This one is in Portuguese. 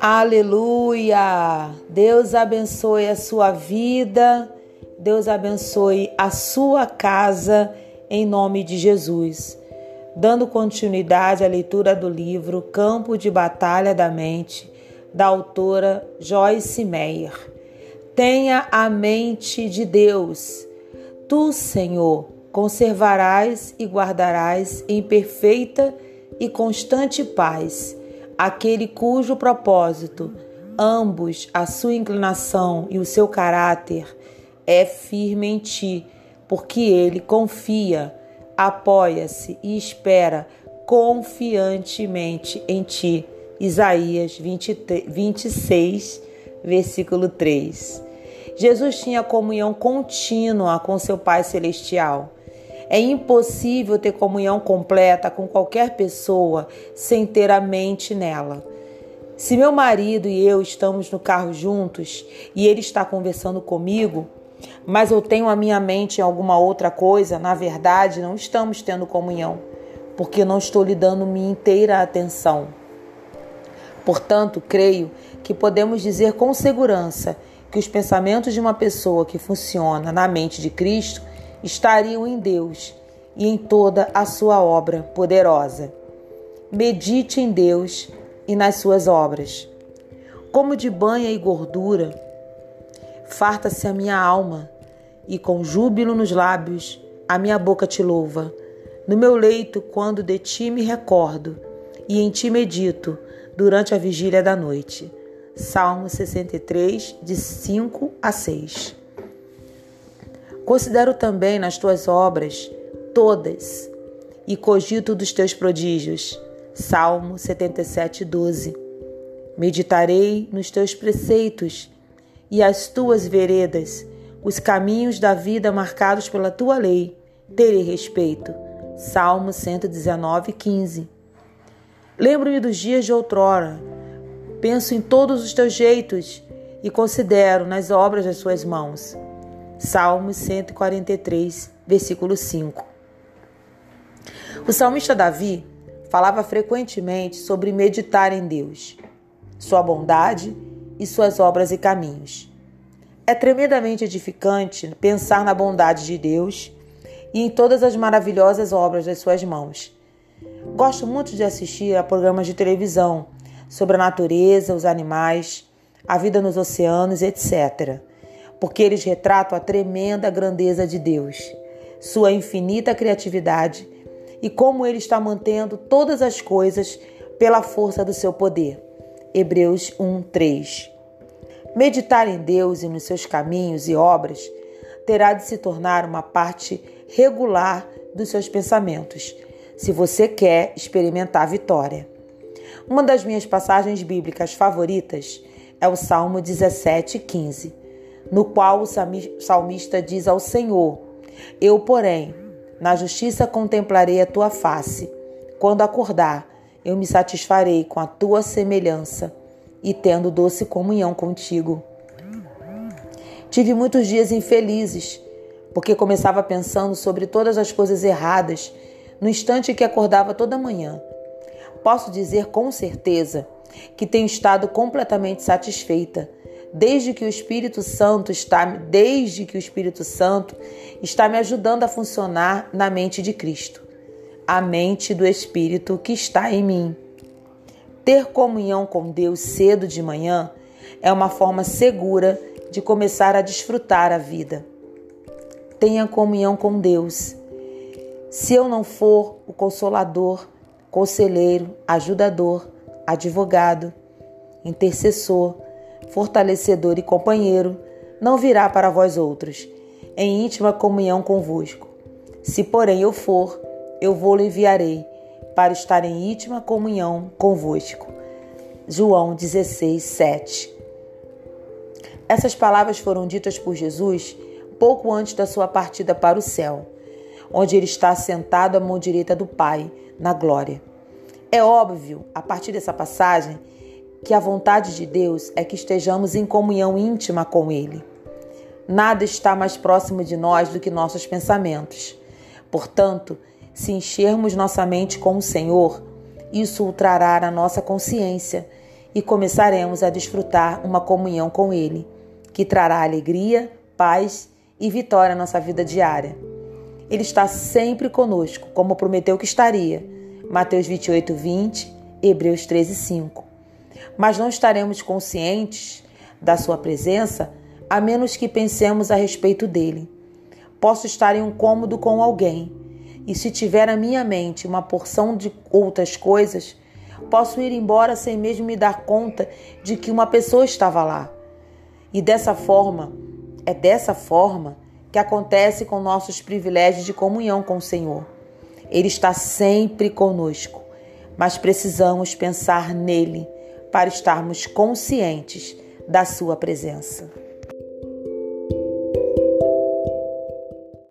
Aleluia! Deus abençoe a sua vida, Deus abençoe a sua casa, em nome de Jesus. Dando continuidade à leitura do livro Campo de Batalha da Mente, da autora Joyce Meyer. Tenha a mente de Deus. Tu, Senhor, conservarás e guardarás em perfeita e constante paz aquele cujo propósito, ambos a sua inclinação e o seu caráter, é firme em ti, porque ele confia, apoia-se e espera confiantemente em ti. Isaías 20, 26, versículo 3. Jesus tinha comunhão contínua com seu Pai Celestial. É impossível ter comunhão completa com qualquer pessoa sem ter a mente nela. Se meu marido e eu estamos no carro juntos e ele está conversando comigo, mas eu tenho a minha mente em alguma outra coisa, na verdade não estamos tendo comunhão, porque não estou lhe dando minha inteira atenção. Portanto, creio que podemos dizer com segurança que os pensamentos de uma pessoa que funciona na mente de Cristo estariam em Deus e em toda a sua obra poderosa. Medite em Deus e nas suas obras. Como de banha e gordura, farta-se a minha alma, e com júbilo nos lábios a minha boca te louva. No meu leito, quando de ti me recordo, e em ti medito durante a vigília da noite. Salmo 63, de 5 a 6. Considero também nas tuas obras todas e cogito dos teus prodígios. Salmo 77, 12. Meditarei nos teus preceitos e as tuas veredas, os caminhos da vida marcados pela tua lei, terei respeito. Salmo 119, 15. Lembro-me dos dias de outrora, penso em todos os teus jeitos e considero nas obras das suas mãos. Salmos 143, versículo 5. O salmista Davi falava frequentemente sobre meditar em Deus, sua bondade e suas obras e caminhos. É tremendamente edificante pensar na bondade de Deus e em todas as maravilhosas obras das suas mãos. Gosto muito de assistir a programas de televisão sobre a natureza, os animais, a vida nos oceanos, etc porque eles retratam a tremenda grandeza de Deus, sua infinita criatividade e como ele está mantendo todas as coisas pela força do seu poder. Hebreus 1:3. Meditar em Deus e nos seus caminhos e obras terá de se tornar uma parte regular dos seus pensamentos, se você quer experimentar a vitória. Uma das minhas passagens bíblicas favoritas é o Salmo 17:15 no qual o salmista diz ao Senhor: Eu, porém, na justiça contemplarei a tua face. Quando acordar, eu me satisfarei com a tua semelhança e tendo doce comunhão contigo. Tive muitos dias infelizes, porque começava pensando sobre todas as coisas erradas no instante que acordava toda manhã. Posso dizer com certeza que tenho estado completamente satisfeita desde que o Espírito Santo está, desde que o Espírito Santo está me ajudando a funcionar na mente de Cristo, a mente do Espírito que está em mim. Ter comunhão com Deus cedo de manhã é uma forma segura de começar a desfrutar a vida. Tenha comunhão com Deus. Se eu não for o consolador, conselheiro, ajudador, advogado, intercessor, fortalecedor e companheiro, não virá para vós outros, em íntima comunhão convosco. Se, porém, eu for, eu vou-lhe enviarei, para estar em íntima comunhão convosco. João 16, 7. Essas palavras foram ditas por Jesus pouco antes da sua partida para o céu, onde ele está sentado à mão direita do Pai, na glória. É óbvio, a partir dessa passagem, que a vontade de Deus é que estejamos em comunhão íntima com Ele. Nada está mais próximo de nós do que nossos pensamentos. Portanto, Se enchermos nossa mente com o Senhor, isso ultrará na nossa consciência e começaremos a desfrutar uma comunhão com Ele, que trará alegria, paz e vitória à nossa vida diária. Ele está sempre conosco, como prometeu que estaria. Mateus 28, 20, Hebreus 13, 5. Mas não estaremos conscientes da Sua presença a menos que pensemos a respeito dele. Posso estar em um cômodo com alguém, e se tiver na minha mente uma porção de outras coisas, posso ir embora sem mesmo me dar conta de que uma pessoa estava lá. E dessa forma, é dessa forma que acontece com nossos privilégios de comunhão com o Senhor. Ele está sempre conosco, mas precisamos pensar nele para estarmos conscientes da sua presença.